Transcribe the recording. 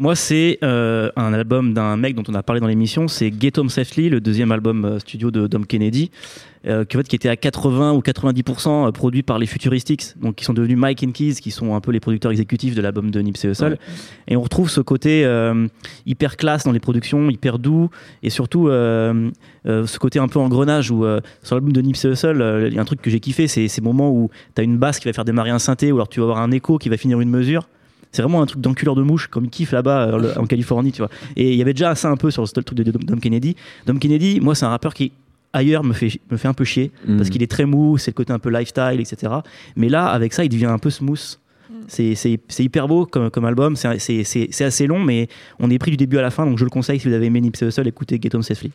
Moi, c'est euh, un album d'un mec dont on a parlé dans l'émission, c'est Get Home Safely, le deuxième album euh, studio de Dom Kennedy, euh, qui, en fait, qui était à 80 ou 90% produit par les Futuristics, donc qui sont devenus Mike and Keys, qui sont un peu les producteurs exécutifs de l'album de Nipsey Hussle. Et on retrouve ce côté hyper classe dans les productions, hyper doux, et surtout ce côté un peu engrenage où sur l'album de Nipsey Hussle, il y a un truc que j'ai kiffé, c'est ces moments où tu as une basse qui va faire démarrer un synthé, ou alors tu vas avoir un écho qui va finir une mesure c'est vraiment un truc d'enculeur de mouche, comme il kiffe là-bas euh, en Californie, tu vois. Et il y avait déjà ça un peu sur le truc de Dom Kennedy. Dom Kennedy, moi, c'est un rappeur qui ailleurs me fait me fait un peu chier mm. parce qu'il est très mou, c'est le côté un peu lifestyle, etc. Mais là, avec ça, il devient un peu smooth. Mm. C'est hyper beau comme, comme album, c'est assez long, mais on est pris du début à la fin, donc je le conseille si vous avez aimé Nipsey Hussle, écoutez Get Home Safely.